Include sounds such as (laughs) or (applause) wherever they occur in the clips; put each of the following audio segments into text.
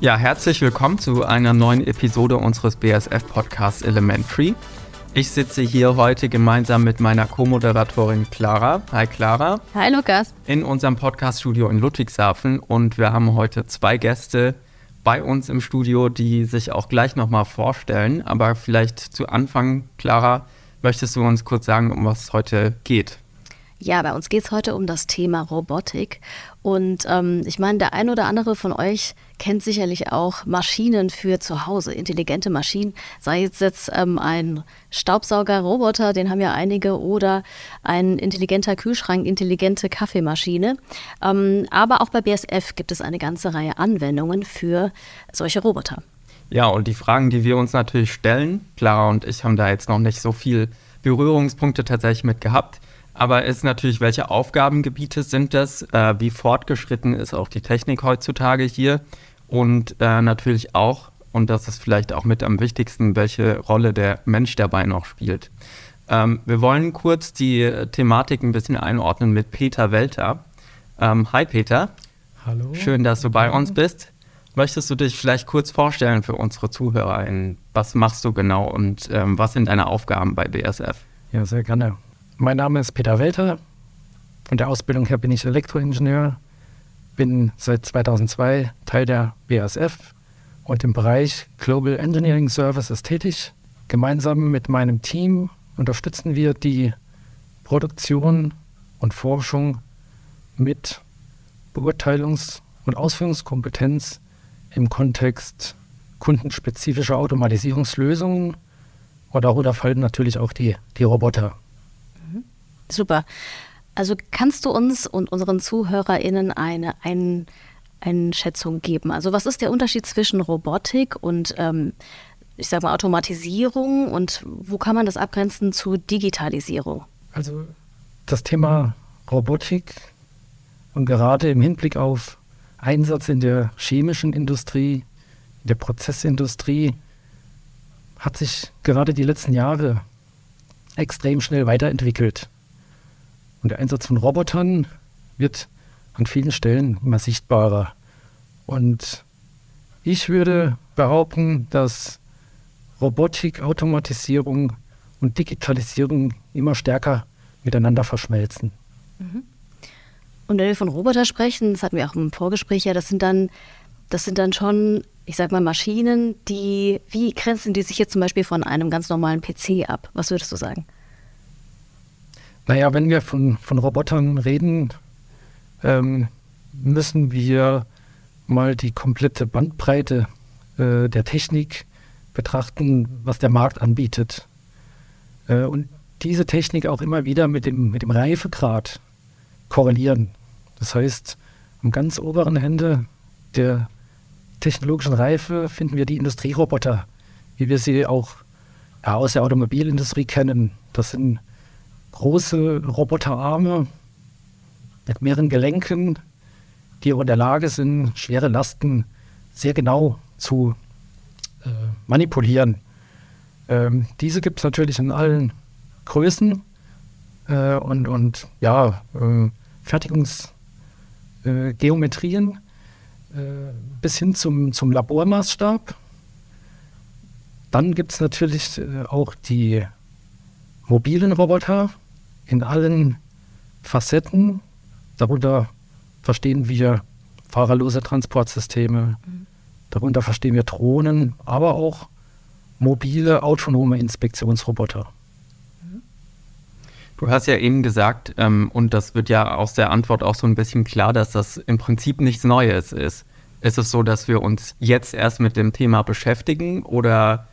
Ja, herzlich willkommen zu einer neuen Episode unseres BSF-Podcasts Elementary. Ich sitze hier heute gemeinsam mit meiner Co-Moderatorin Clara. Hi Clara. Hi Lukas. In unserem Podcast-Studio in Ludwigshafen und wir haben heute zwei Gäste bei uns im Studio, die sich auch gleich nochmal vorstellen. Aber vielleicht zu Anfang, Clara, möchtest du uns kurz sagen, um was es heute geht? Ja, bei uns geht es heute um das Thema Robotik. Und ähm, ich meine, der ein oder andere von euch kennt sicherlich auch Maschinen für zu Hause, intelligente Maschinen. Sei es jetzt ähm, ein Staubsauger-Roboter, den haben ja einige, oder ein intelligenter Kühlschrank, intelligente Kaffeemaschine. Ähm, aber auch bei BSF gibt es eine ganze Reihe Anwendungen für solche Roboter. Ja, und die Fragen, die wir uns natürlich stellen, Clara und ich haben da jetzt noch nicht so viel Berührungspunkte tatsächlich mit gehabt. Aber ist natürlich, welche Aufgabengebiete sind das? Äh, wie fortgeschritten ist auch die Technik heutzutage hier? Und äh, natürlich auch, und das ist vielleicht auch mit am wichtigsten, welche Rolle der Mensch dabei noch spielt. Ähm, wir wollen kurz die Thematik ein bisschen einordnen mit Peter Welter. Ähm, hi Peter. Hallo. Schön, dass du bei uns bist. Möchtest du dich vielleicht kurz vorstellen für unsere ZuhörerInnen? Was machst du genau und ähm, was sind deine Aufgaben bei BSF? Ja, sehr gerne. Mein Name ist Peter Welter. Von der Ausbildung her bin ich Elektroingenieur, bin seit 2002 Teil der BASF und im Bereich Global Engineering Services tätig. Gemeinsam mit meinem Team unterstützen wir die Produktion und Forschung mit Beurteilungs- und Ausführungskompetenz im Kontext kundenspezifischer Automatisierungslösungen und darunter fallen natürlich auch die, die Roboter. Super. Also kannst du uns und unseren ZuhörerInnen eine ein, Einschätzung geben? Also was ist der Unterschied zwischen Robotik und ähm, ich sage mal Automatisierung und wo kann man das abgrenzen zu Digitalisierung? Also das Thema Robotik und gerade im Hinblick auf Einsatz in der chemischen Industrie, in der Prozessindustrie, hat sich gerade die letzten Jahre extrem schnell weiterentwickelt. Und der Einsatz von Robotern wird an vielen Stellen immer sichtbarer. Und ich würde behaupten, dass Robotik, Automatisierung und Digitalisierung immer stärker miteinander verschmelzen. Mhm. Und wenn wir von Roboter sprechen, das hatten wir auch im Vorgespräch ja, das sind dann, das sind dann schon, ich sag mal, Maschinen, die, wie grenzen die sich jetzt zum Beispiel von einem ganz normalen PC ab? Was würdest du sagen? Naja, wenn wir von, von Robotern reden, ähm, müssen wir mal die komplette Bandbreite äh, der Technik betrachten, was der Markt anbietet. Äh, und diese Technik auch immer wieder mit dem, mit dem Reifegrad korrelieren. Das heißt, am ganz oberen Ende der technologischen Reife finden wir die Industrieroboter, wie wir sie auch ja, aus der Automobilindustrie kennen. Das sind große Roboterarme mit mehreren Gelenken, die auch in der Lage sind, schwere Lasten sehr genau zu äh, manipulieren. Ähm, diese gibt es natürlich in allen Größen äh, und, und ja, äh, Fertigungsgeometrien äh, bis hin zum, zum Labormaßstab. Dann gibt es natürlich äh, auch die mobilen Roboter in allen Facetten. Darunter verstehen wir fahrerlose Transportsysteme. Mhm. Darunter verstehen wir Drohnen, aber auch mobile, autonome Inspektionsroboter. Du hast ja eben gesagt, ähm, und das wird ja aus der Antwort auch so ein bisschen klar, dass das im Prinzip nichts Neues ist. Ist es so, dass wir uns jetzt erst mit dem Thema beschäftigen oder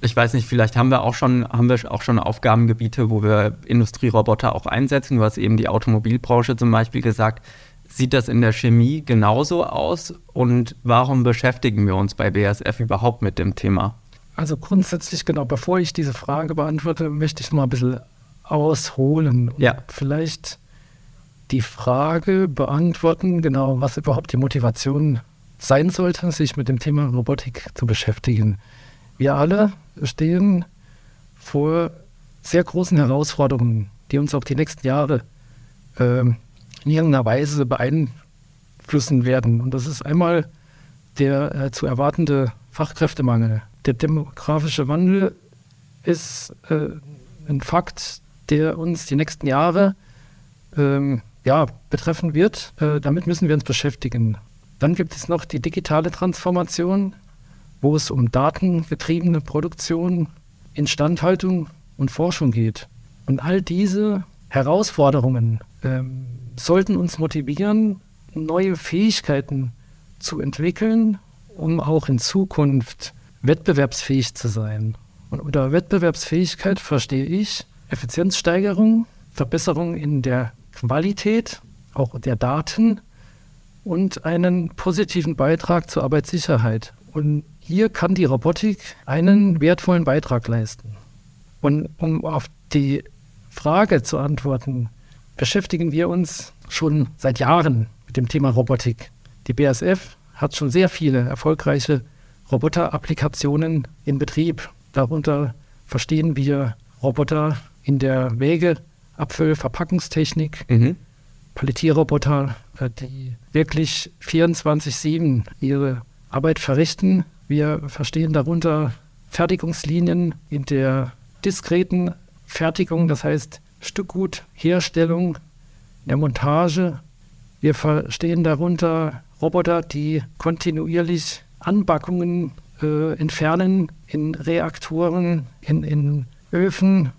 ich weiß nicht, vielleicht haben wir auch schon, haben wir auch schon Aufgabengebiete, wo wir Industrieroboter auch einsetzen. Du hast eben die Automobilbranche zum Beispiel gesagt. Sieht das in der Chemie genauso aus? Und warum beschäftigen wir uns bei BASF überhaupt mit dem Thema? Also grundsätzlich, genau, bevor ich diese Frage beantworte, möchte ich mal ein bisschen ausholen. Und ja. Vielleicht die Frage beantworten, genau, was überhaupt die Motivation sein sollte, sich mit dem Thema Robotik zu beschäftigen. Wir alle stehen vor sehr großen Herausforderungen, die uns auch die nächsten Jahre äh, in irgendeiner Weise beeinflussen werden. Und das ist einmal der äh, zu erwartende Fachkräftemangel. Der demografische Wandel ist äh, ein Fakt, der uns die nächsten Jahre ähm, ja, betreffen wird. Äh, damit müssen wir uns beschäftigen. Dann gibt es noch die digitale Transformation, wo es um datengetriebene Produktion, Instandhaltung und Forschung geht. Und all diese Herausforderungen ähm, sollten uns motivieren, neue Fähigkeiten zu entwickeln, um auch in Zukunft wettbewerbsfähig zu sein. Und unter Wettbewerbsfähigkeit verstehe ich Effizienzsteigerung, Verbesserung in der Qualität, auch der Daten und einen positiven Beitrag zur Arbeitssicherheit. Und hier kann die Robotik einen wertvollen Beitrag leisten. Und um auf die Frage zu antworten, beschäftigen wir uns schon seit Jahren mit dem Thema Robotik. Die BASF hat schon sehr viele erfolgreiche Roboter-Applikationen in Betrieb. Darunter verstehen wir Roboter in der Wege, Abfüll, Verpackungstechnik, mhm. Palettierroboter, äh, die wirklich 24-7 ihre Arbeit verrichten. Wir verstehen darunter Fertigungslinien in der diskreten Fertigung, das heißt Stückgutherstellung, der Montage. Wir verstehen darunter Roboter, die kontinuierlich Anbackungen äh, entfernen in Reaktoren, in, in Öfen.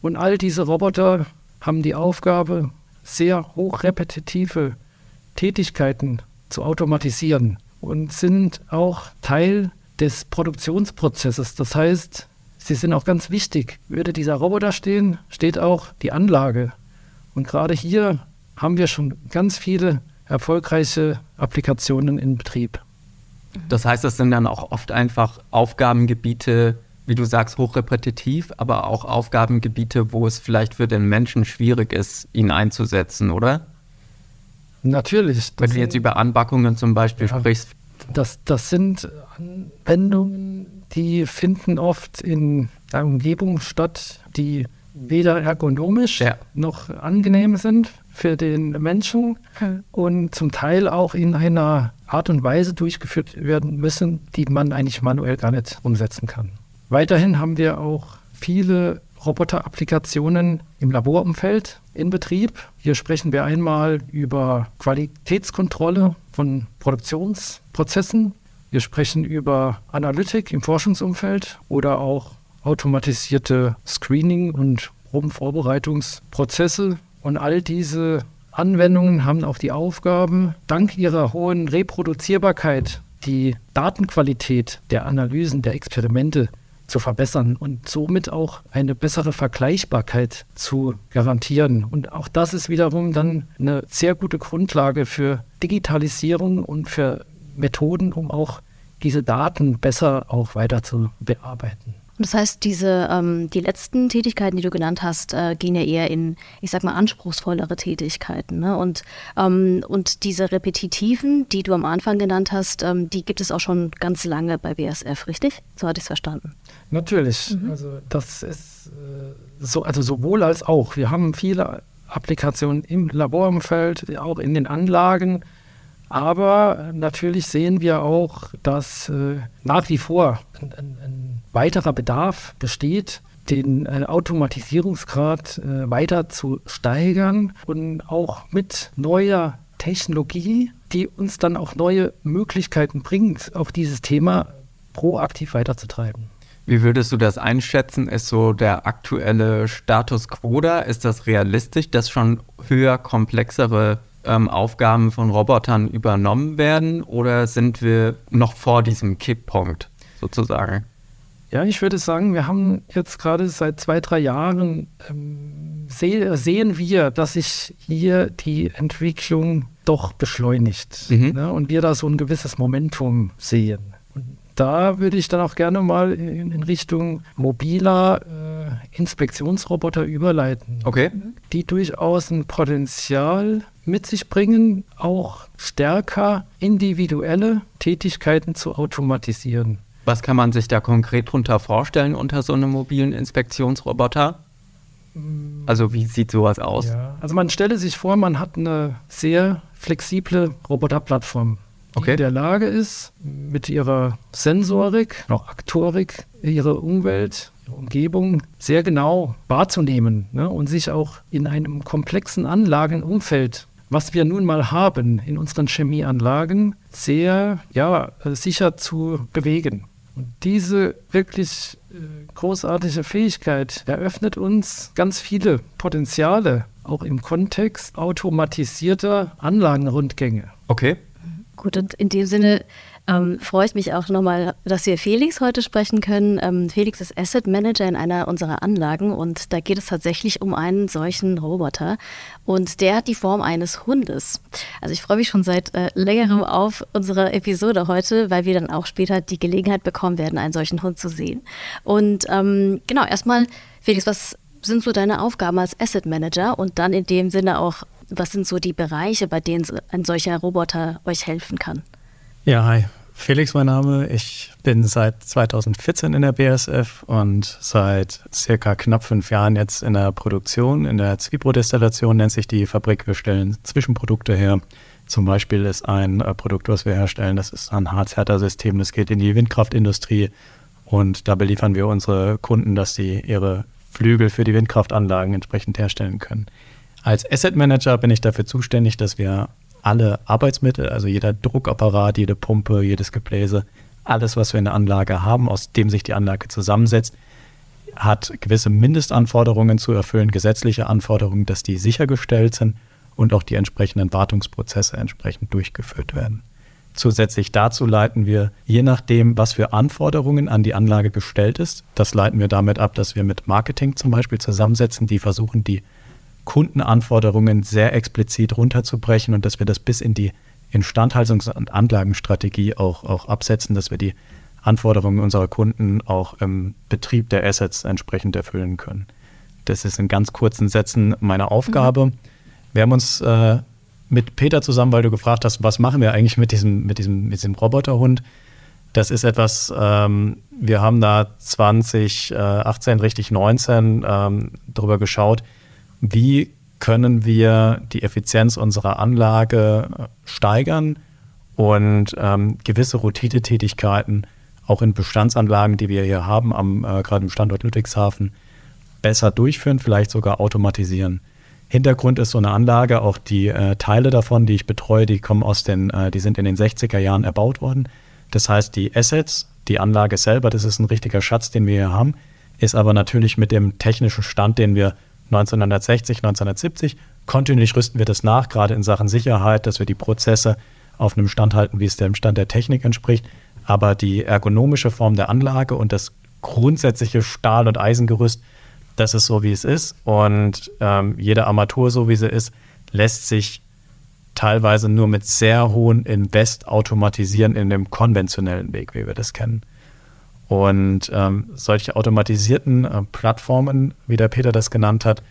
Und all diese Roboter haben die Aufgabe, sehr hochrepetitive Tätigkeiten zu automatisieren und sind auch Teil des Produktionsprozesses. Das heißt, sie sind auch ganz wichtig. Würde dieser Roboter stehen, steht auch die Anlage. Und gerade hier haben wir schon ganz viele erfolgreiche Applikationen in Betrieb. Das heißt, das sind dann auch oft einfach Aufgabengebiete, wie du sagst, hochrepetitiv, aber auch Aufgabengebiete, wo es vielleicht für den Menschen schwierig ist, ihn einzusetzen, oder? Natürlich. Wenn du jetzt über Anbackungen zum Beispiel ja, sprichst. Das, das sind Anwendungen, die finden oft in einer Umgebung statt, die weder ergonomisch ja. noch angenehm sind für den Menschen und zum Teil auch in einer Art und Weise durchgeführt werden müssen, die man eigentlich manuell gar nicht umsetzen kann. Weiterhin haben wir auch viele Roboter-Applikationen im Laborumfeld in Betrieb. Hier sprechen wir einmal über Qualitätskontrolle von Produktionsprozessen. Wir sprechen über Analytik im Forschungsumfeld oder auch automatisierte Screening- und Probenvorbereitungsprozesse. Und all diese Anwendungen haben auch die Aufgabe, dank ihrer hohen Reproduzierbarkeit die Datenqualität der Analysen, der Experimente zu verbessern und somit auch eine bessere Vergleichbarkeit zu garantieren. Und auch das ist wiederum dann eine sehr gute Grundlage für Digitalisierung und für Methoden, um auch diese Daten besser auch weiter zu bearbeiten. Das heißt, diese, ähm, die letzten Tätigkeiten, die du genannt hast, äh, gehen ja eher in, ich sag mal, anspruchsvollere Tätigkeiten. Ne? Und, ähm, und diese repetitiven, die du am Anfang genannt hast, ähm, die gibt es auch schon ganz lange bei BSF, richtig? So hatte ich es verstanden. Natürlich. Mhm. Also das ist äh, so, also sowohl als auch. Wir haben viele Applikationen im Laborumfeld, auch in den Anlagen. Aber natürlich sehen wir auch, dass äh, nach wie vor ein, ein, ein, weiterer Bedarf besteht, den äh, Automatisierungsgrad äh, weiter zu steigern und auch mit neuer Technologie, die uns dann auch neue Möglichkeiten bringt, auf dieses Thema proaktiv weiterzutreiben. Wie würdest du das einschätzen? Ist so der aktuelle Status quo da? Ist das realistisch, dass schon höher komplexere ähm, Aufgaben von Robotern übernommen werden oder sind wir noch vor diesem Kipppunkt sozusagen? Ja, ich würde sagen, wir haben jetzt gerade seit zwei, drei Jahren ähm, seh, sehen wir, dass sich hier die Entwicklung doch beschleunigt mhm. ne, und wir da so ein gewisses Momentum sehen. Und da würde ich dann auch gerne mal in, in Richtung mobiler äh, Inspektionsroboter überleiten, okay. die durchaus ein Potenzial mit sich bringen, auch stärker individuelle Tätigkeiten zu automatisieren. Was kann man sich da konkret darunter vorstellen unter so einem mobilen Inspektionsroboter? Also wie sieht sowas aus? Ja. Also man stelle sich vor, man hat eine sehr flexible Roboterplattform. die okay. in der Lage ist, mit ihrer Sensorik, noch Aktorik, ihre Umwelt, ihre Umgebung sehr genau wahrzunehmen ne? und sich auch in einem komplexen Anlagenumfeld, was wir nun mal haben in unseren Chemieanlagen, sehr ja, sicher zu bewegen. Und diese wirklich äh, großartige Fähigkeit eröffnet uns ganz viele Potenziale, auch im Kontext automatisierter Anlagenrundgänge. Okay. Gut, und in dem Sinne ähm, freue ich mich auch nochmal, dass wir Felix heute sprechen können. Ähm, Felix ist Asset Manager in einer unserer Anlagen und da geht es tatsächlich um einen solchen Roboter und der hat die Form eines Hundes. Also ich freue mich schon seit äh, längerem auf unsere Episode heute, weil wir dann auch später die Gelegenheit bekommen werden, einen solchen Hund zu sehen. Und ähm, genau, erstmal, Felix, was sind so deine Aufgaben als Asset Manager und dann in dem Sinne auch, was sind so die Bereiche, bei denen ein solcher Roboter euch helfen kann? Ja, hi. Felix mein Name. Ich bin seit 2014 in der BSF und seit circa knapp fünf Jahren jetzt in der Produktion. In der Zwiebrodestillation nennt sich die Fabrik. Wir stellen Zwischenprodukte her. Zum Beispiel ist ein äh, Produkt, was wir herstellen, das ist ein Harzhärter-System. Das geht in die Windkraftindustrie und da beliefern wir unsere Kunden, dass sie ihre Flügel für die Windkraftanlagen entsprechend herstellen können. Als Asset Manager bin ich dafür zuständig, dass wir alle Arbeitsmittel, also jeder Druckapparat, jede Pumpe, jedes Gebläse, alles, was wir in der Anlage haben, aus dem sich die Anlage zusammensetzt, hat gewisse Mindestanforderungen zu erfüllen, gesetzliche Anforderungen, dass die sichergestellt sind und auch die entsprechenden Wartungsprozesse entsprechend durchgeführt werden. Zusätzlich dazu leiten wir, je nachdem, was für Anforderungen an die Anlage gestellt ist, das leiten wir damit ab, dass wir mit Marketing zum Beispiel zusammensetzen, die versuchen, die Kundenanforderungen sehr explizit runterzubrechen und dass wir das bis in die Instandhaltungs- und Anlagenstrategie auch, auch absetzen, dass wir die Anforderungen unserer Kunden auch im Betrieb der Assets entsprechend erfüllen können. Das ist in ganz kurzen Sätzen meine Aufgabe. Mhm. Wir haben uns äh, mit Peter zusammen, weil du gefragt hast, was machen wir eigentlich mit diesem, mit diesem, mit diesem Roboterhund? Das ist etwas, ähm, wir haben da 2018, äh, richtig 19 ähm, drüber geschaut, wie können wir die Effizienz unserer Anlage äh, steigern und ähm, gewisse Routinetätigkeiten auch in Bestandsanlagen, die wir hier haben, am, äh, gerade im Standort Ludwigshafen, besser durchführen, vielleicht sogar automatisieren. Hintergrund ist so eine Anlage, auch die äh, Teile davon, die ich betreue, die kommen aus den, äh, die sind in den 60er Jahren erbaut worden. Das heißt, die Assets, die Anlage selber, das ist ein richtiger Schatz, den wir hier haben, ist aber natürlich mit dem technischen Stand, den wir 1960, 1970, kontinuierlich rüsten wir das nach, gerade in Sachen Sicherheit, dass wir die Prozesse auf einem Stand halten, wie es dem Stand der Technik entspricht. Aber die ergonomische Form der Anlage und das grundsätzliche Stahl- und Eisengerüst, das ist so, wie es ist. Und ähm, jede Armatur, so wie sie ist, lässt sich teilweise nur mit sehr hohen Invest automatisieren in dem konventionellen Weg, wie wir das kennen. Und ähm, solche automatisierten äh, Plattformen, wie der Peter das genannt hat,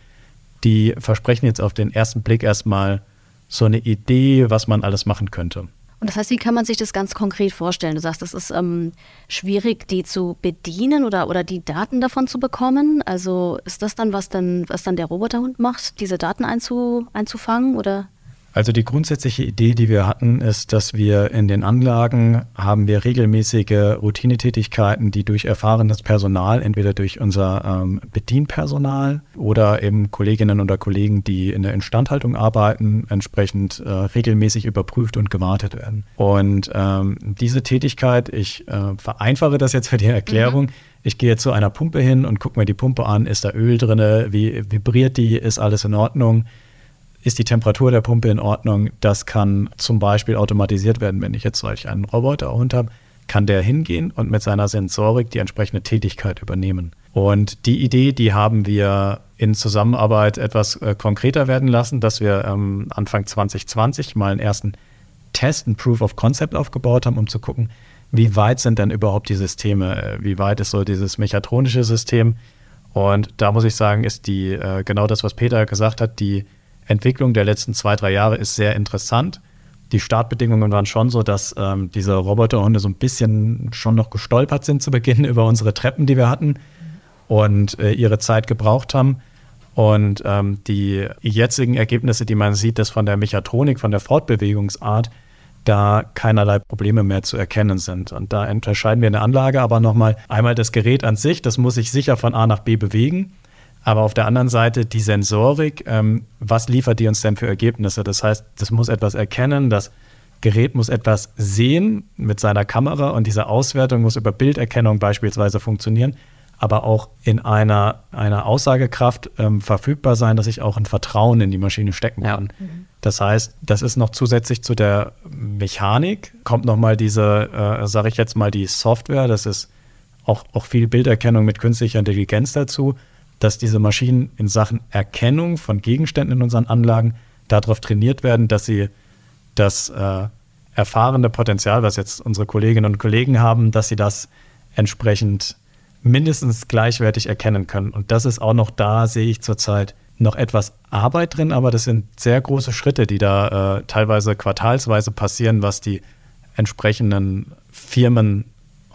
die versprechen jetzt auf den ersten Blick erstmal so eine Idee, was man alles machen könnte. Und das heißt, wie kann man sich das ganz konkret vorstellen? Du sagst, es ist ähm, schwierig, die zu bedienen oder, oder die Daten davon zu bekommen. Also ist das dann, was dann, was dann der Roboterhund macht, diese Daten einzu, einzufangen oder? Also die grundsätzliche Idee, die wir hatten, ist, dass wir in den Anlagen haben wir regelmäßige Routinetätigkeiten, die durch erfahrenes Personal, entweder durch unser ähm, Bedienpersonal oder eben Kolleginnen oder Kollegen, die in der Instandhaltung arbeiten, entsprechend äh, regelmäßig überprüft und gewartet werden. Und ähm, diese Tätigkeit, ich äh, vereinfache das jetzt für die Erklärung, mhm. Ich gehe zu einer Pumpe hin und gucke mir die Pumpe an, ist da Öl drin, wie vibriert die, ist alles in Ordnung ist die Temperatur der Pumpe in Ordnung. Das kann zum Beispiel automatisiert werden. Wenn ich jetzt solch einen Roboterhund habe, kann der hingehen und mit seiner Sensorik die entsprechende Tätigkeit übernehmen. Und die Idee, die haben wir in Zusammenarbeit etwas äh, konkreter werden lassen, dass wir ähm, Anfang 2020 mal einen ersten Test, ein Proof of Concept aufgebaut haben, um zu gucken, wie weit sind denn überhaupt die Systeme, äh, wie weit ist so dieses mechatronische System. Und da muss ich sagen, ist die äh, genau das, was Peter gesagt hat, die Entwicklung der letzten zwei, drei Jahre ist sehr interessant. Die Startbedingungen waren schon so, dass ähm, diese Roboterhunde so ein bisschen schon noch gestolpert sind zu Beginn (laughs) über unsere Treppen, die wir hatten und äh, ihre Zeit gebraucht haben. Und ähm, die jetzigen Ergebnisse, die man sieht, das von der Mechatronik, von der Fortbewegungsart, da keinerlei Probleme mehr zu erkennen sind. Und da unterscheiden wir in der Anlage aber nochmal einmal das Gerät an sich, das muss sich sicher von A nach B bewegen. Aber auf der anderen Seite die Sensorik, ähm, was liefert die uns denn für Ergebnisse? Das heißt, das muss etwas erkennen, das Gerät muss etwas sehen mit seiner Kamera und diese Auswertung muss über Bilderkennung beispielsweise funktionieren, aber auch in einer, einer Aussagekraft ähm, verfügbar sein, dass ich auch ein Vertrauen in die Maschine stecken kann. Ja. Mhm. Das heißt, das ist noch zusätzlich zu der Mechanik, kommt nochmal diese, äh, sage ich jetzt mal, die Software, das ist auch, auch viel Bilderkennung mit künstlicher Intelligenz dazu, dass diese Maschinen in Sachen Erkennung von Gegenständen in unseren Anlagen darauf trainiert werden, dass sie das äh, erfahrene Potenzial, was jetzt unsere Kolleginnen und Kollegen haben, dass sie das entsprechend mindestens gleichwertig erkennen können. Und das ist auch noch da, sehe ich zurzeit noch etwas Arbeit drin, aber das sind sehr große Schritte, die da äh, teilweise quartalsweise passieren, was die entsprechenden Firmen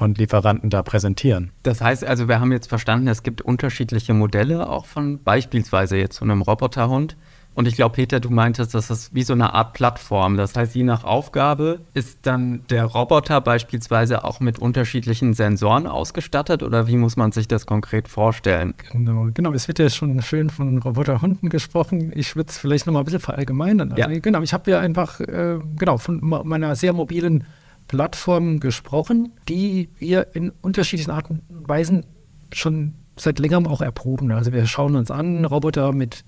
und Lieferanten da präsentieren. Das heißt also, wir haben jetzt verstanden, es gibt unterschiedliche Modelle auch von beispielsweise jetzt so einem Roboterhund. Und ich glaube, Peter, du meintest, das ist wie so eine Art Plattform. Das heißt, je nach Aufgabe ist dann der Roboter beispielsweise auch mit unterschiedlichen Sensoren ausgestattet oder wie muss man sich das konkret vorstellen? Genau, genau. es wird ja schon schön von Roboterhunden gesprochen. Ich würde es vielleicht nochmal ein bisschen verallgemeinern. Also, ja. Genau, ich habe ja einfach äh, genau von meiner sehr mobilen Plattform gesprochen, die wir in unterschiedlichen Arten und Weisen schon seit längerem auch erproben. Also wir schauen uns an, Roboter mit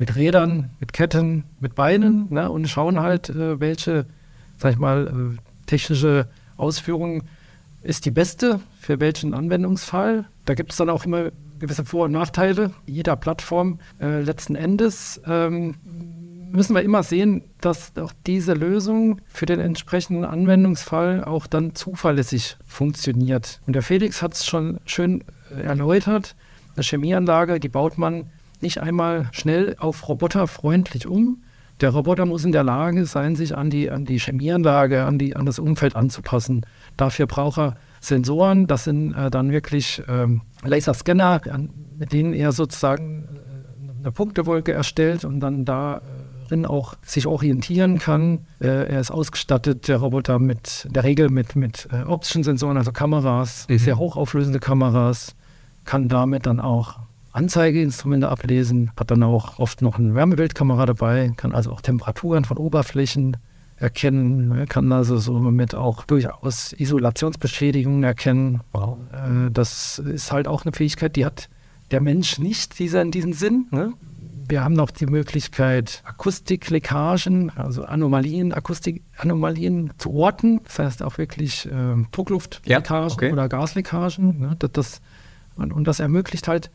mit Rädern, mit Ketten, mit Beinen ne, und schauen halt, äh, welche, sag ich mal, äh, technische Ausführung ist die beste für welchen Anwendungsfall. Da gibt es dann auch immer gewisse Vor- und Nachteile jeder Plattform. Äh, letzten Endes ähm, müssen wir immer sehen, dass auch diese Lösung für den entsprechenden Anwendungsfall auch dann zuverlässig funktioniert. Und der Felix hat es schon schön äh, erläutert. Eine Chemieanlage, die baut man nicht einmal schnell auf Roboter freundlich um. Der Roboter muss in der Lage sein, sich an die, an die Chemieanlage, an, die, an das Umfeld anzupassen. Dafür braucht er Sensoren, das sind äh, dann wirklich ähm, Laserscanner, mit denen er sozusagen äh, eine Punktewolke erstellt und dann darin auch sich orientieren kann. Äh, er ist ausgestattet, der Roboter, mit der Regel mit, mit äh, optischen Sensoren, also Kameras, mhm. sehr hochauflösende Kameras, kann damit dann auch Anzeigeinstrumente ablesen, hat dann auch oft noch eine Wärmebildkamera dabei, kann also auch Temperaturen von Oberflächen erkennen, ne, kann also somit auch durchaus Isolationsbeschädigungen erkennen. Wow. Äh, das ist halt auch eine Fähigkeit, die hat der Mensch nicht dieser in diesem Sinn. Ne? Wir haben noch die Möglichkeit, Akustikleckagen, also Anomalien, Akustikanomalien zu orten. Das heißt auch wirklich äh, Druckluftleckagen ja, okay. oder Gasleckagen. Ne? Das, das, und, und das ermöglicht halt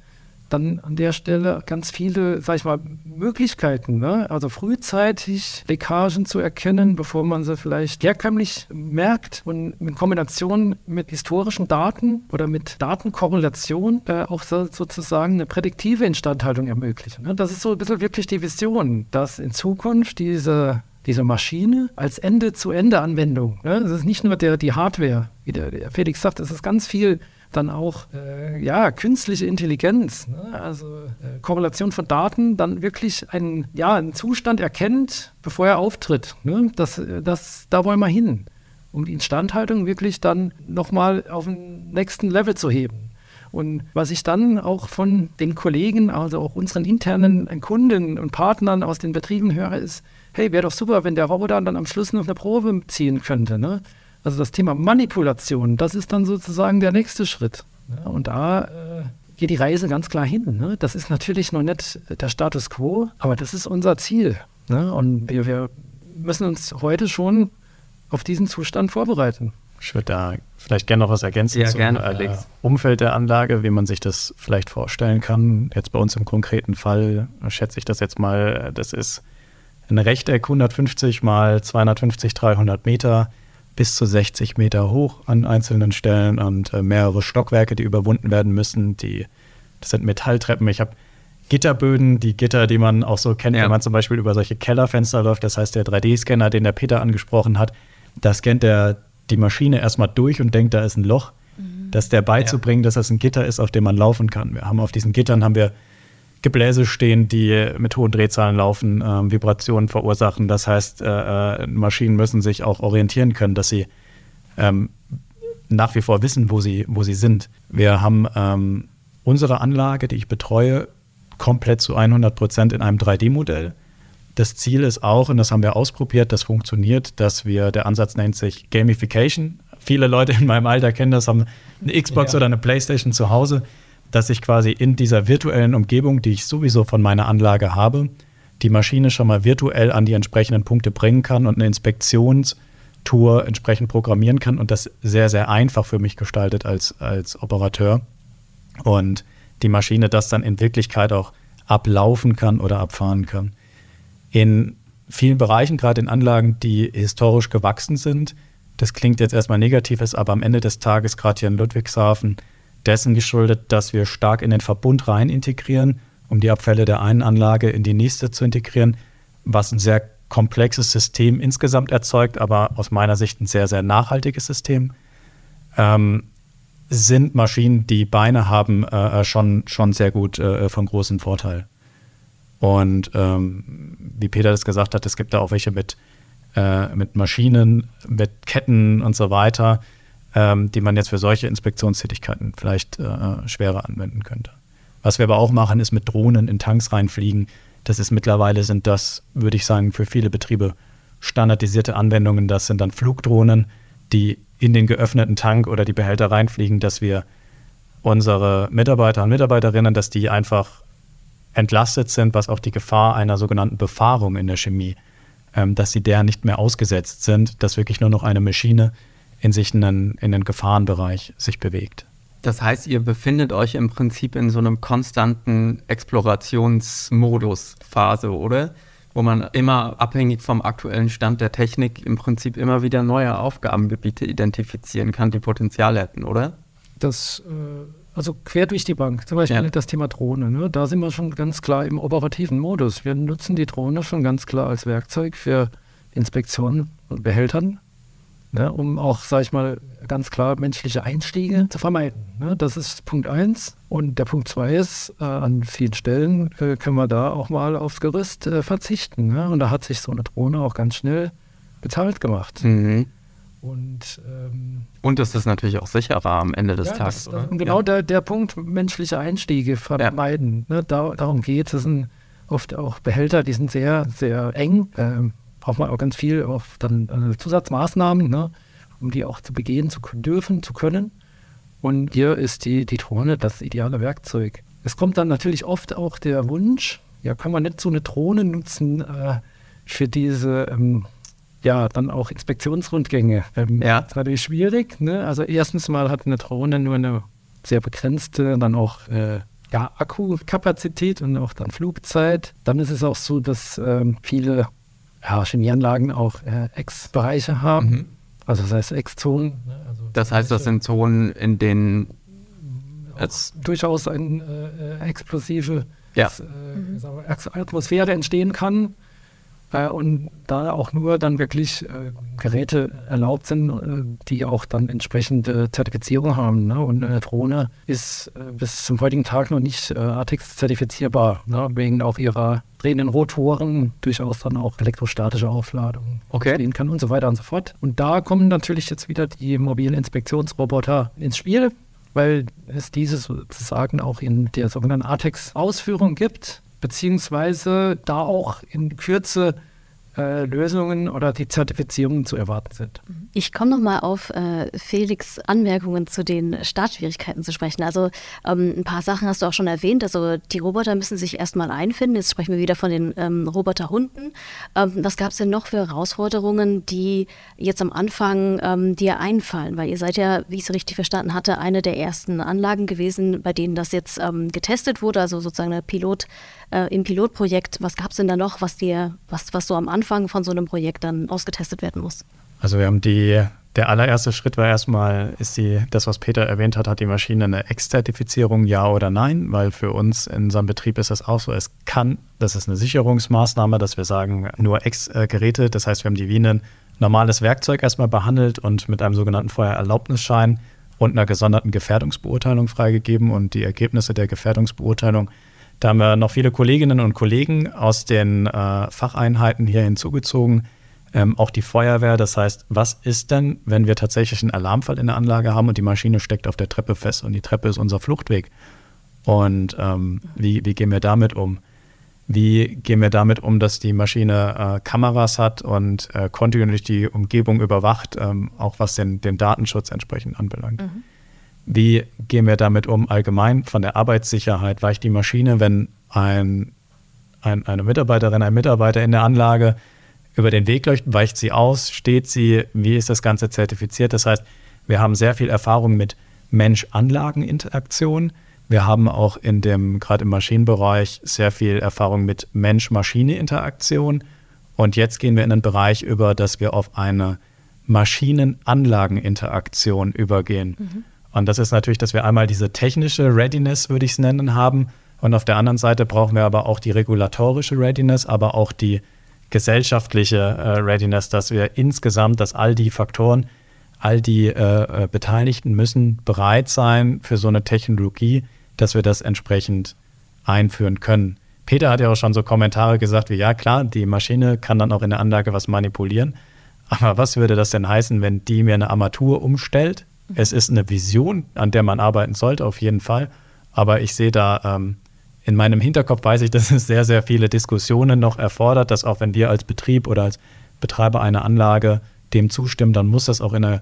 dann an der Stelle ganz viele, sag ich mal, Möglichkeiten. Ne? Also frühzeitig Leckagen zu erkennen, bevor man sie vielleicht herkömmlich merkt und in Kombination mit historischen Daten oder mit Datenkorrelation äh, auch so, sozusagen eine prädiktive Instandhaltung ermöglichen. Ne? Das ist so ein bisschen wirklich die Vision, dass in Zukunft diese diese Maschine als Ende-zu-Ende-Anwendung. Ne? Das ist nicht nur der, die Hardware, wie der, der Felix sagt, es ist ganz viel dann auch äh, ja, künstliche Intelligenz, ne? also äh, Korrelation von Daten, dann wirklich einen, ja, einen Zustand erkennt, bevor er auftritt. Ne? Das, das, da wollen wir hin, um die Instandhaltung wirklich dann nochmal auf den nächsten Level zu heben. Und was ich dann auch von den Kollegen, also auch unseren internen Kunden und Partnern aus den Betrieben höre, ist, hey, wäre doch super, wenn der Roboter dann am Schluss noch eine Probe ziehen könnte. Ne? Also das Thema Manipulation, das ist dann sozusagen der nächste Schritt. Ja, und da äh, geht die Reise ganz klar hin. Ne? Das ist natürlich noch nicht der Status quo, aber das ist unser Ziel. Ne? Und wir, wir müssen uns heute schon auf diesen Zustand vorbereiten. Ich würde da vielleicht gerne noch was ergänzen ja, zum gerne, äh, Umfeld der Anlage, wie man sich das vielleicht vorstellen kann. Jetzt bei uns im konkreten Fall schätze ich das jetzt mal, das ist ein Rechteck 150 mal 250, 300 Meter bis zu 60 Meter hoch an einzelnen Stellen und äh, mehrere Stockwerke, die überwunden werden müssen. Die, das sind Metalltreppen. Ich habe Gitterböden, die Gitter, die man auch so kennt, ja. wenn man zum Beispiel über solche Kellerfenster läuft. Das heißt, der 3D-Scanner, den der Peter angesprochen hat, da scannt er die Maschine erstmal durch und denkt, da ist ein Loch. Mhm. Das der beizubringen, ja. dass das ein Gitter ist, auf dem man laufen kann. Wir haben auf diesen Gittern haben wir Gebläse stehen, die mit hohen Drehzahlen laufen, äh, Vibrationen verursachen. Das heißt, äh, äh, Maschinen müssen sich auch orientieren können, dass sie ähm, nach wie vor wissen, wo sie, wo sie sind. Wir haben ähm, unsere Anlage, die ich betreue, komplett zu 100 Prozent in einem 3D-Modell. Das Ziel ist auch, und das haben wir ausprobiert, das funktioniert, dass wir, der Ansatz nennt sich Gamification. Viele Leute in meinem Alter kennen das, haben eine Xbox ja. oder eine Playstation zu Hause, dass ich quasi in dieser virtuellen Umgebung, die ich sowieso von meiner Anlage habe, die Maschine schon mal virtuell an die entsprechenden Punkte bringen kann und eine Inspektionstour entsprechend programmieren kann und das sehr, sehr einfach für mich gestaltet als, als Operateur. Und die Maschine das dann in Wirklichkeit auch ablaufen kann oder abfahren kann. In vielen Bereichen, gerade in Anlagen, die historisch gewachsen sind, das klingt jetzt erstmal negativ, ist aber am Ende des Tages, gerade hier in Ludwigshafen, dessen geschuldet, dass wir stark in den Verbund rein integrieren, um die Abfälle der einen Anlage in die nächste zu integrieren, was ein sehr komplexes System insgesamt erzeugt, aber aus meiner Sicht ein sehr, sehr nachhaltiges System. Ähm, sind Maschinen, die Beine haben, äh, äh, schon, schon sehr gut äh, von großem Vorteil. Und ähm, wie Peter das gesagt hat, es gibt da auch welche mit, äh, mit Maschinen, mit Ketten und so weiter, ähm, die man jetzt für solche Inspektionstätigkeiten vielleicht äh, schwerer anwenden könnte. Was wir aber auch machen, ist mit Drohnen in Tanks reinfliegen. Das ist mittlerweile sind das, würde ich sagen, für viele Betriebe standardisierte Anwendungen. Das sind dann Flugdrohnen, die in den geöffneten Tank oder die Behälter reinfliegen, dass wir unsere Mitarbeiter und Mitarbeiterinnen, dass die einfach entlastet sind, was auch die Gefahr einer sogenannten Befahrung in der Chemie, ähm, dass sie der nicht mehr ausgesetzt sind, dass wirklich nur noch eine Maschine in sich einen, in den Gefahrenbereich sich bewegt. Das heißt, ihr befindet euch im Prinzip in so einem konstanten Explorationsmodus Phase, oder? wo man immer abhängig vom aktuellen Stand der Technik im Prinzip immer wieder neue Aufgabengebiete identifizieren kann, die Potenzial hätten, oder? Das, äh, also quer durch die Bank, zum Beispiel ja. das Thema Drohne, ne? da sind wir schon ganz klar im operativen Modus. Wir nutzen die Drohne schon ganz klar als Werkzeug für Inspektionen und Behältern ne, um auch, sage ich mal, ganz klar menschliche Einstiege zu vermeiden. Ne? Das ist Punkt eins. Und der Punkt zwei ist, äh, an vielen Stellen äh, können wir da auch mal aufs Gerüst äh, verzichten. Ne? Und da hat sich so eine Drohne auch ganz schnell bezahlt gemacht. Mhm. Und, ähm, und es ist natürlich auch sicherer am Ende des ja, Tages. Das, das, genau ja. der, der Punkt, menschliche Einstiege vermeiden. Ja. Ne? Da, darum geht es. Das sind oft auch Behälter, die sind sehr, sehr eng. Ähm, braucht man auch ganz viel auf dann äh, Zusatzmaßnahmen, ne, um die auch zu begehen zu dürfen, zu können. Und hier ist die, die Drohne das ideale Werkzeug. Es kommt dann natürlich oft auch der Wunsch, ja, kann man nicht so eine Drohne nutzen äh, für diese, ähm, ja, dann auch Inspektionsrundgänge. Ähm, ja. Das ist natürlich schwierig. Ne? Also erstens mal hat eine Drohne nur eine sehr begrenzte, dann auch äh, ja, Akkukapazität und auch dann Flugzeit. Dann ist es auch so, dass ähm, viele ja, Chemieanlagen auch äh, Ex-Bereiche haben. Mhm. Also das heißt Ex-Zonen. Ne? Also das heißt, das sind Zonen, in denen es durchaus eine äh, explosive ja. äh. Atmosphäre entstehen kann. Äh, und da auch nur dann wirklich äh, Geräte erlaubt sind, äh, die auch dann entsprechende Zertifizierung haben. Ne? Und eine Drohne ist äh, bis zum heutigen Tag noch nicht äh, ATEX zertifizierbar, ne? wegen auch ihrer drehenden Rotoren, durchaus dann auch elektrostatische Aufladung okay. stehen kann und so weiter und so fort. Und da kommen natürlich jetzt wieder die mobilen Inspektionsroboter ins Spiel, weil es diese sozusagen auch in der sogenannten ATEX-Ausführung gibt beziehungsweise da auch in Kürze äh, Lösungen oder die Zertifizierungen zu erwarten sind. Ich komme nochmal auf äh, Felix Anmerkungen zu den Startschwierigkeiten zu sprechen. Also ähm, ein paar Sachen hast du auch schon erwähnt. Also die Roboter müssen sich erstmal einfinden. Jetzt sprechen wir wieder von den ähm, Roboterhunden. Ähm, was gab es denn noch für Herausforderungen, die jetzt am Anfang ähm, dir einfallen? Weil ihr seid ja, wie ich es richtig verstanden hatte, eine der ersten Anlagen gewesen, bei denen das jetzt ähm, getestet wurde, also sozusagen eine Pilot, äh, im Pilotprojekt. Was gab es denn da noch, was dir, was, was so am Anfang Anfang von so einem Projekt dann ausgetestet werden muss? Also wir haben die, der allererste Schritt war erstmal, ist die, das, was Peter erwähnt hat, hat die Maschine eine Ex-Zertifizierung, ja oder nein? Weil für uns in unserem Betrieb ist das auch so, es kann, das ist eine Sicherungsmaßnahme, dass wir sagen, nur Ex-Geräte, das heißt, wir haben die wie normales Werkzeug erstmal behandelt und mit einem sogenannten Feuererlaubnisschein und einer gesonderten Gefährdungsbeurteilung freigegeben. Und die Ergebnisse der Gefährdungsbeurteilung Da haben wir noch viele Kolleginnen und Kollegen aus den äh, Facheinheiten hier hinzugezogen, ähm, auch die Feuerwehr. Das heißt, was ist denn, wenn wir tatsächlich einen Alarmfall in der Anlage haben und die Maschine steckt auf der Treppe fest und die Treppe ist unser Fluchtweg? Und ähm, wie, wie gehen wir damit um? Wie gehen wir damit um, dass die Maschine äh, Kameras hat und äh, kontinuierlich die Umgebung überwacht, ähm, auch was den, den Datenschutz entsprechend anbelangt? Mhm. Wie gehen wir damit um allgemein von der Arbeitssicherheit? Weicht die Maschine, wenn ein, ein, eine Mitarbeiterin, ein Mitarbeiter in der Anlage über den Weg läuft, weicht sie aus, steht sie, wie ist das Ganze zertifiziert? Das heißt, wir haben sehr viel Erfahrung mit Mensch-Anlagen-Interaktion. Wir haben auch in dem, gerade im Maschinenbereich, sehr viel Erfahrung mit Mensch-Maschine-Interaktion. Und jetzt gehen wir in einen Bereich über, dass wir auf eine Maschinen-Anlagen-Interaktion übergehen. Mhm. Und das ist natürlich, dass wir einmal diese technische Readiness, würde ich es nennen, haben. Und auf der anderen Seite brauchen wir aber auch die regulatorische Readiness, aber auch die gesellschaftliche äh, Readiness, dass wir insgesamt, dass all die Faktoren, all die äh, äh, Beteiligten müssen bereit sein für so eine Technologie, dass wir das entsprechend einführen können. Peter hat ja auch schon so Kommentare gesagt wie, ja klar, die Maschine kann dann auch in der Anlage was manipulieren. Aber was würde das denn heißen, wenn die mir eine Armatur umstellt es ist eine Vision, an der man arbeiten sollte, auf jeden Fall. Aber ich sehe da ähm, in meinem Hinterkopf, weiß ich, (laughs) dass es sehr, sehr viele Diskussionen noch erfordert, dass auch wenn wir als Betrieb oder als Betreiber einer Anlage dem zustimmen, dann muss das auch in einer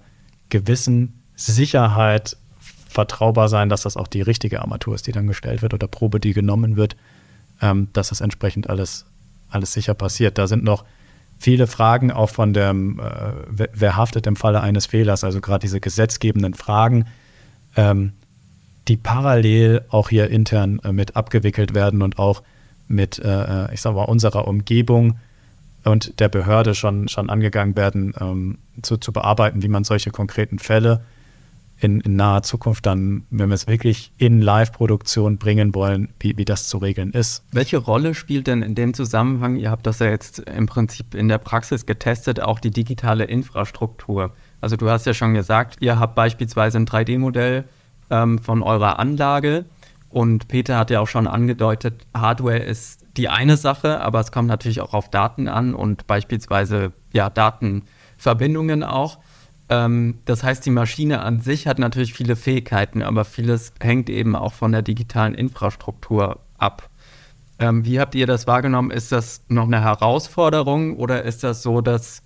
gewissen Sicherheit vertraubar sein, dass das auch die richtige Armatur ist, die dann gestellt wird oder Probe, die genommen wird, ähm, dass das entsprechend alles, alles sicher passiert. Da sind noch viele Fragen auch von dem, äh, wer haftet im Falle eines Fehlers, also gerade diese gesetzgebenden Fragen, ähm, die parallel auch hier intern äh, mit abgewickelt werden und auch mit, äh, äh ich sag mal, unserer Umgebung und der Behörde schon, schon angegangen werden, ähm, zu, zu bearbeiten, wie man solche konkreten Fälle in, in naher Zukunft dann, wenn wir es wirklich in Live-Produktion bringen wollen, wie, wie das zu regeln ist. Welche Rolle spielt denn in dem Zusammenhang, ihr habt das ja jetzt im Prinzip in der Praxis getestet, auch die digitale Infrastruktur? Also du hast ja schon gesagt, ihr habt beispielsweise ein 3D-Modell ähm, von eurer Anlage und Peter hat ja auch schon angedeutet, Hardware ist die eine Sache, aber es kommt natürlich auch auf Daten an und beispielsweise ja Datenverbindungen auch. Ähm, das heißt, die Maschine an sich hat natürlich viele Fähigkeiten, aber vieles hängt eben auch von der digitalen Infrastruktur ab. Ähm, wie habt ihr das wahrgenommen? Ist das noch eine Herausforderung oder ist das so, dass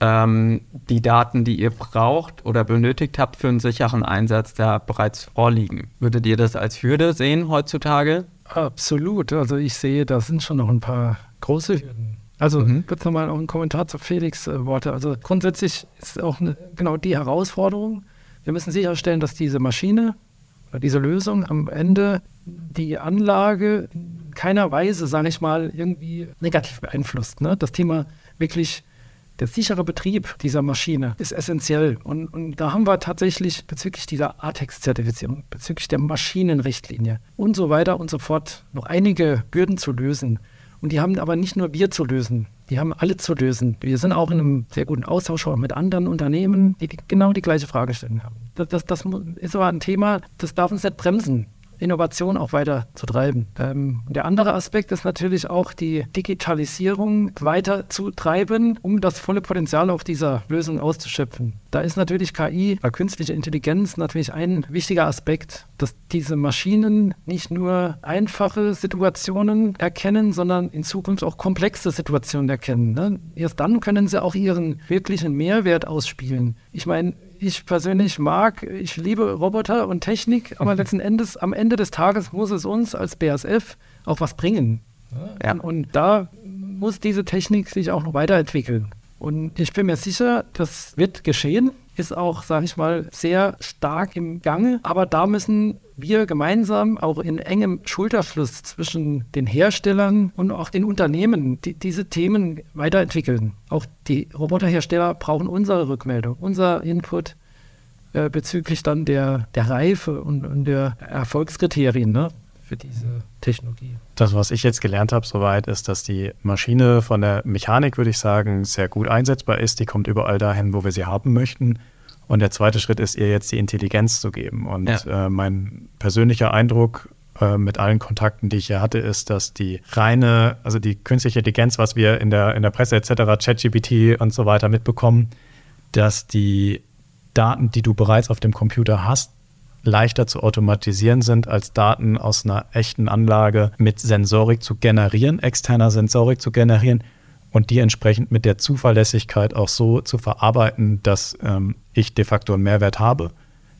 ähm, die Daten, die ihr braucht oder benötigt habt für einen sicheren Einsatz, da bereits vorliegen? Würdet ihr das als Hürde sehen heutzutage? Absolut. Also ich sehe, da sind schon noch ein paar große Hürden. Also mhm. kurz nochmal auch ein Kommentar zu Felix äh, Worte. Also grundsätzlich ist auch eine, genau die Herausforderung. Wir müssen sicherstellen, dass diese Maschine oder diese Lösung am Ende die Anlage in keiner Weise, sage ich mal, irgendwie negativ beeinflusst. Ne? Das Thema wirklich der sichere Betrieb dieser Maschine ist essentiell. Und, und da haben wir tatsächlich bezüglich dieser ATEX-Zertifizierung, bezüglich der Maschinenrichtlinie und so weiter und so fort noch einige Bürden zu lösen. Und die haben aber nicht nur wir zu lösen, die haben alle zu lösen. Wir sind auch in einem sehr guten Austausch mit anderen Unternehmen, die, die genau die gleiche Fragestellung haben. Das, das, das ist aber ein Thema, das darf uns nicht bremsen. Innovation auch weiter zu treiben. Ähm, der andere Aspekt ist natürlich auch die Digitalisierung weiter zu treiben, um das volle Potenzial auf dieser Lösung auszuschöpfen. Da ist natürlich KI, äh, künstliche Intelligenz, natürlich ein wichtiger Aspekt, dass diese Maschinen nicht nur einfache Situationen erkennen, sondern in Zukunft auch komplexe Situationen erkennen. Ne? Erst dann können sie auch ihren wirklichen Mehrwert ausspielen. Ich meine, ich persönlich mag, ich liebe Roboter und Technik, aber (laughs) letzten Endes, am Ende des Tages muss es uns als BASF auch was bringen. Ja. Und da muss diese Technik sich auch noch weiterentwickeln. Und ich bin mir sicher, das wird geschehen, ist auch, sage ich mal, sehr stark im Gange. Aber da müssen wir gemeinsam auch in engem Schulterschluss zwischen den Herstellern und auch den Unternehmen die, diese Themen weiterentwickeln. Auch die Roboterhersteller brauchen unsere Rückmeldung, unser Input äh, bezüglich dann der, der Reife und, und der Erfolgskriterien. Ne? Für diese Technologie. Das, was ich jetzt gelernt habe soweit, ist, dass die Maschine von der Mechanik, würde ich sagen, sehr gut einsetzbar ist. Die kommt überall dahin, wo wir sie haben möchten. Und der zweite Schritt ist, ihr jetzt die Intelligenz zu geben. Und ja. äh, mein persönlicher Eindruck äh, mit allen Kontakten, die ich hier hatte, ist, dass die reine, also die künstliche Intelligenz, was wir in der, in der Presse etc., ChatGPT und so weiter mitbekommen, dass die Daten, die du bereits auf dem Computer hast, leichter zu automatisieren sind, als Daten aus einer echten Anlage mit Sensorik zu generieren, externer Sensorik zu generieren und die entsprechend mit der Zuverlässigkeit auch so zu verarbeiten, dass ähm, ich de facto einen Mehrwert habe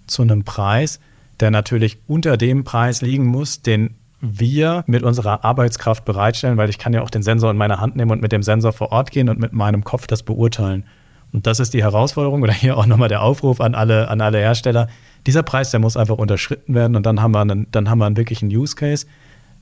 zu einem Preis, der natürlich unter dem Preis liegen muss, den wir mit unserer Arbeitskraft bereitstellen, weil ich kann ja auch den Sensor in meine Hand nehmen und mit dem Sensor vor Ort gehen und mit meinem Kopf das beurteilen. Und das ist die Herausforderung oder hier auch nochmal der Aufruf an alle, an alle Hersteller. Dieser Preis, der muss einfach unterschritten werden und dann haben wir einen, dann haben wir einen wirklichen Use Case,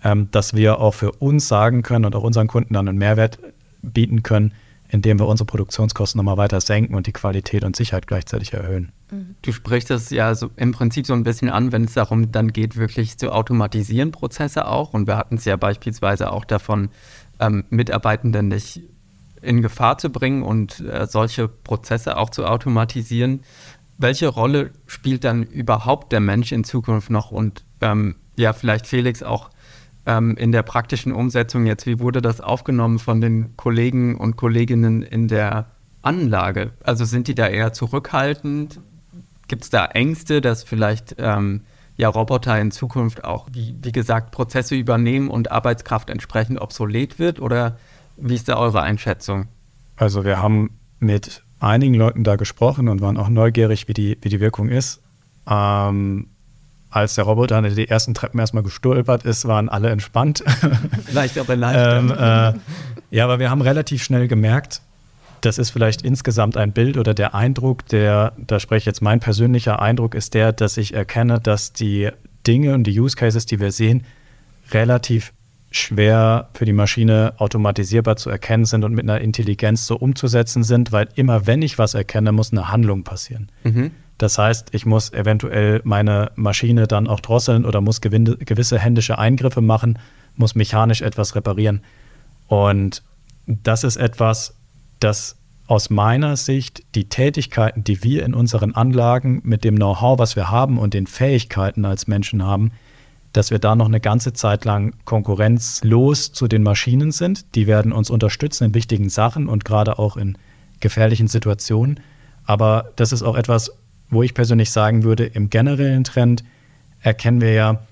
ähm, dass wir auch für uns sagen können und auch unseren Kunden dann einen Mehrwert bieten können, indem wir unsere Produktionskosten nochmal weiter senken und die Qualität und Sicherheit gleichzeitig erhöhen. Mhm. Du sprichst es ja so im Prinzip so ein bisschen an, wenn es darum dann geht, wirklich zu automatisieren Prozesse auch. Und wir hatten es ja beispielsweise auch davon, ähm, Mitarbeitende nicht in Gefahr zu bringen und äh, solche Prozesse auch zu automatisieren. Welche Rolle spielt dann überhaupt der Mensch in Zukunft noch? Und ähm, ja, vielleicht Felix auch ähm, in der praktischen Umsetzung jetzt, wie wurde das aufgenommen von den Kollegen und Kolleginnen in der Anlage? Also sind die da eher zurückhaltend? Gibt es da Ängste, dass vielleicht ähm, ja, Roboter in Zukunft auch, wie, wie gesagt, Prozesse übernehmen und Arbeitskraft entsprechend obsolet wird? Oder wie ist da eure Einschätzung? Also wir haben mit einigen Leuten da gesprochen und waren auch neugierig, wie die, wie die Wirkung ist. Ähm, als der Roboter die ersten Treppen erstmal gestolpert ist, waren alle entspannt. (laughs) Vielleicht auch erleichtert. (laughs) ähm, äh, ja, aber wir haben relativ schnell gemerkt, das ist vielleicht insgesamt ein Bild oder der Eindruck, der, da spreche ich jetzt mein persönlicher Eindruck, ist der, dass ich erkenne, dass die Dinge und die Use Cases, die wir sehen, relativ schwer für die Maschine automatisierbar zu erkennen sind und mit einer Intelligenz so umzusetzen sind, weil immer wenn ich was erkenne, muss eine Handlung passieren. Mhm. Das heißt, ich muss eventuell meine Maschine dann auch drosseln oder muss gewisse händische Eingriffe machen, muss mechanisch etwas reparieren. Und das ist etwas, das aus meiner Sicht die Tätigkeiten, die wir in unseren Anlagen mit dem Know-how, was wir haben und den Fähigkeiten als Menschen haben, dass wir da noch eine ganze Zeit lang konkurrenzlos zu den Maschinen sind. Die werden uns unterstützen in wichtigen Sachen und gerade auch in gefährlichen Situationen. Aber das ist auch etwas, wo ich persönlich sagen würde, im generellen Trend erkennen wir ja,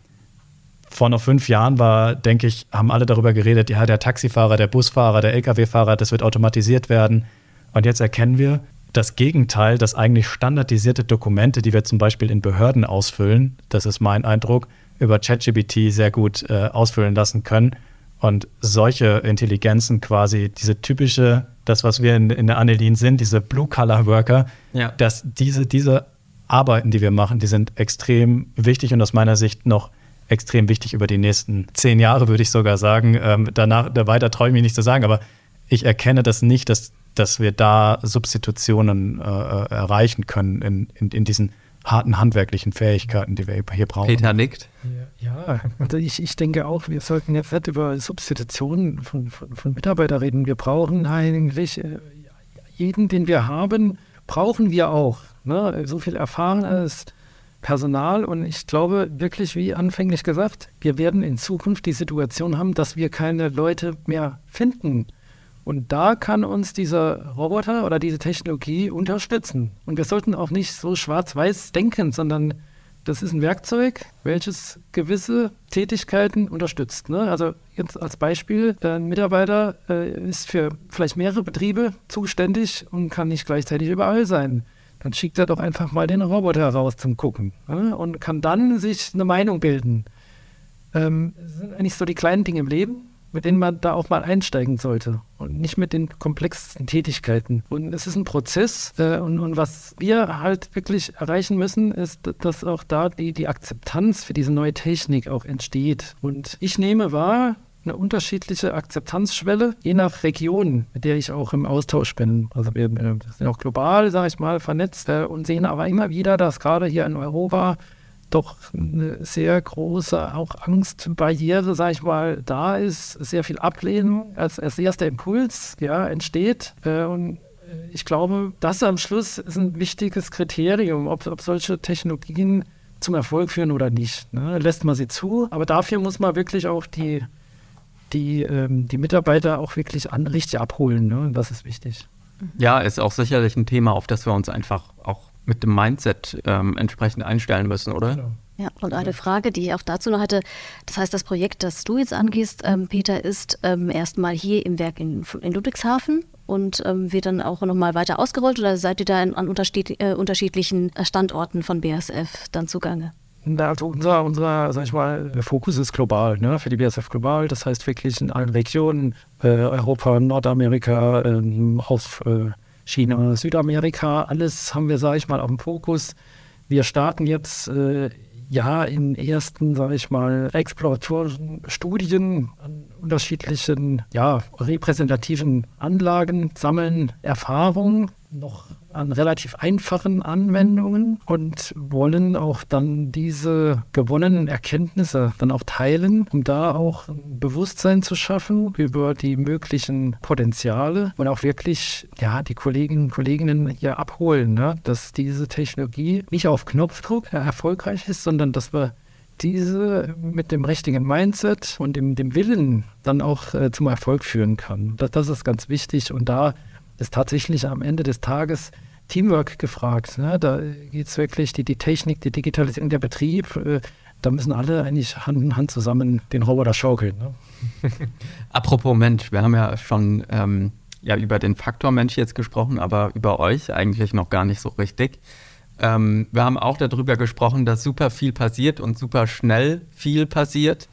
vor noch fünf Jahren war, denke ich, haben alle darüber geredet, ja, der Taxifahrer, der Busfahrer, der Lkw-Fahrer, das wird automatisiert werden. Und jetzt erkennen wir das Gegenteil, dass eigentlich standardisierte Dokumente, die wir zum Beispiel in Behörden ausfüllen, das ist mein Eindruck, über ChatGPT sehr gut äh, ausfüllen lassen können. Und solche Intelligenzen quasi, diese typische das, was wir in, in der Anelin sind, diese Blue-Color-Worker, ja. dass diese, diese Arbeiten, die wir machen, die sind extrem wichtig und aus meiner Sicht noch extrem wichtig über die nächsten zehn Jahre, würde ich sogar sagen. Ähm, danach, da weiter traue ich mich nicht zu sagen, aber ich erkenne das nicht, dass, dass wir da Substitutionen äh, äh erreichen können in, in, in diesen harten handwerklichen Fähigkeiten, die wir hier brauchen. Peter nickt. Ja, also ich, ich denke auch, wir sollten jetzt nicht über Substitutionen von, von, von Mitarbeitern reden. Wir brauchen eigentlich äh, jeden, den wir haben, brauchen wir auch. Ne? So viel erfahrenes Personal und ich glaube wirklich, wie anfänglich gesagt, wir werden in Zukunft die Situation haben, dass wir keine Leute mehr finden und da kann uns dieser Roboter oder diese Technologie unterstützen. Und wir sollten auch nicht so schwarz-weiß denken, sondern das ist ein Werkzeug, welches gewisse Tätigkeiten unterstützt. Ne? Also jetzt als Beispiel, ein Mitarbeiter äh, ist für vielleicht mehrere Betriebe zuständig und kann nicht gleichzeitig überall sein. Dann schickt er doch einfach mal den Roboter raus zum Gucken ne? und kann dann sich eine Meinung bilden. Ähm, das sind eigentlich so die kleinen Dinge im Leben, mit denen man da auch mal einsteigen sollte und nicht mit den komplexesten Tätigkeiten. Und es ist ein Prozess äh, und, und, was wir halt wirklich erreichen müssen, ist, dass auch da die, die Akzeptanz für diese neue Technik auch entsteht. Und ich nehme wahr, eine unterschiedliche Akzeptanzschwelle, je nach Region, mit der ich auch im Austausch bin. Also wir sind auch global, sage ich mal, vernetzt äh, und sehen aber immer wieder, dass gerade hier in Europa doch eine sehr große auch Angstbarriere, sage ich mal, da ist, sehr viel Ablehnung als, als erster Impuls ja, entsteht. Äh, und ich glaube, das am Schluss ist ein wichtiges Kriterium, ob, ob solche Technologien zum Erfolg führen oder nicht. Ne? Lässt man sie zu, aber dafür muss man wirklich auch die, die, ähm, die Mitarbeiter auch wirklich an, richtig abholen. Ne? Das ist wichtig. Ja, ist auch sicherlich ein Thema, auf das wir uns einfach auch mit dem Mindset ähm, entsprechend einstellen müssen, oder? Genau. Ja, und eine Frage, die ich auch dazu noch hatte. Das heißt, das Projekt, das du jetzt angehst, ähm, Peter, ist ähm, erstmal hier im Werk in, in Ludwigshafen und ähm, wird dann auch nochmal weiter ausgerollt oder seid ihr da in, an äh, unterschiedlichen Standorten von BASF dann zugange? Also unser, unser, sag ich mal, Fokus ist global, ne? für die BASF global. Das heißt wirklich in allen Regionen, äh, Europa, Nordamerika, äh, auf äh, China, Südamerika, alles haben wir, sage ich mal, auf dem Fokus. Wir starten jetzt äh, ja in ersten, sage ich mal, exploratorischen Studien an unterschiedlichen, ja, repräsentativen Anlagen, sammeln Erfahrungen noch an relativ einfachen Anwendungen und wollen auch dann diese gewonnenen Erkenntnisse dann auch teilen, um da auch ein Bewusstsein zu schaffen über die möglichen Potenziale und auch wirklich ja, die Kolleginnen und Kollegen hier abholen, ne? dass diese Technologie nicht auf Knopfdruck erfolgreich ist, sondern dass wir diese mit dem richtigen Mindset und dem, dem Willen dann auch äh, zum Erfolg führen kann. Das, das ist ganz wichtig und da ist tatsächlich am Ende des Tages Teamwork gefragt. Ne? Da geht es wirklich, die, die Technik, die Digitalisierung, der Betrieb, äh, da müssen alle eigentlich Hand in Hand zusammen den Roboter schaukeln. Ne? (laughs) Apropos Mensch, wir haben ja schon ähm, ja, über den Faktor Mensch jetzt gesprochen, aber über euch eigentlich noch gar nicht so richtig. Ähm, wir haben auch darüber gesprochen, dass super viel passiert und super schnell viel passiert.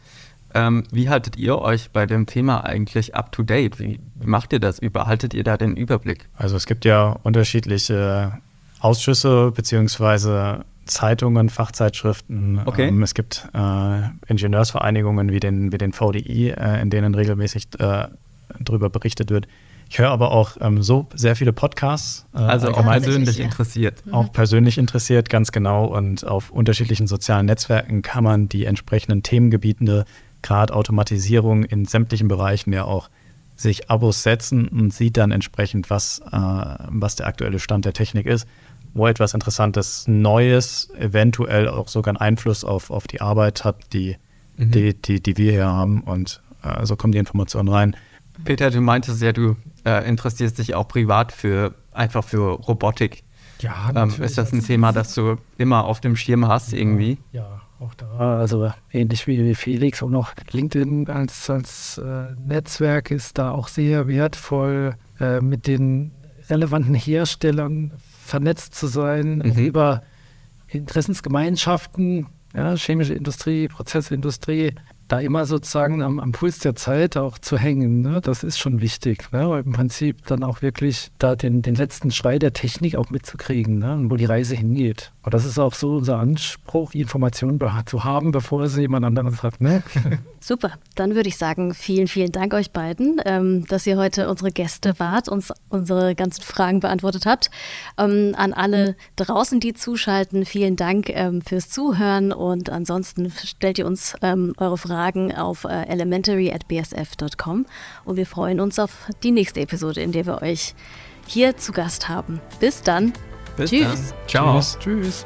Ähm, wie haltet ihr euch bei dem Thema eigentlich up to date? Wie macht ihr das? Überhaltet ihr da den Überblick? Also es gibt ja unterschiedliche Ausschüsse beziehungsweise Zeitungen, Fachzeitschriften. Okay. Ähm, es gibt äh, Ingenieursvereinigungen wie den, wie den VDI, äh, in denen regelmäßig äh, darüber berichtet wird. Ich höre aber auch ähm, so sehr viele Podcasts. Äh, also auch persönlich ja. interessiert. Auch persönlich interessiert, ganz genau. Und auf unterschiedlichen sozialen Netzwerken kann man die entsprechenden Themengebiete gerade Automatisierung in sämtlichen Bereichen ja auch sich Abos setzen und sieht dann entsprechend, was, äh, was der aktuelle Stand der Technik ist, wo etwas Interessantes, Neues, eventuell auch sogar einen Einfluss auf, auf die Arbeit hat, die, mhm. die, die, die wir hier haben. Und äh, so kommen die Informationen rein. Peter, du meintest ja, du äh, interessierst dich auch privat für einfach für Robotik. Ja, ähm, ist das ein Thema, das du immer auf dem Schirm hast irgendwie? Ja, auch da, also ähnlich wie Felix und auch LinkedIn als, als äh, Netzwerk ist da auch sehr wertvoll, äh, mit den relevanten Herstellern vernetzt zu sein, mhm. über Interessensgemeinschaften, ja, chemische Industrie, Prozessindustrie, da immer sozusagen am, am Puls der Zeit auch zu hängen. Ne? Das ist schon wichtig. Ne? Im Prinzip dann auch wirklich da den, den letzten Schrei der Technik auch mitzukriegen, ne? wo die Reise hingeht. Und das ist auch so unser Anspruch, die Informationen zu haben, bevor sie jemand anderes hat. Ne? (laughs) Super, dann würde ich sagen, vielen, vielen Dank euch beiden, ähm, dass ihr heute unsere Gäste wart, uns unsere ganzen Fragen beantwortet habt. Ähm, an alle draußen, die zuschalten, vielen Dank ähm, fürs Zuhören und ansonsten stellt ihr uns ähm, eure Fragen auf äh, elementary.bsf.com und wir freuen uns auf die nächste Episode, in der wir euch hier zu Gast haben. Bis dann. Bis Tschüss. Dann. Ciao. Tschüss. Tschüss.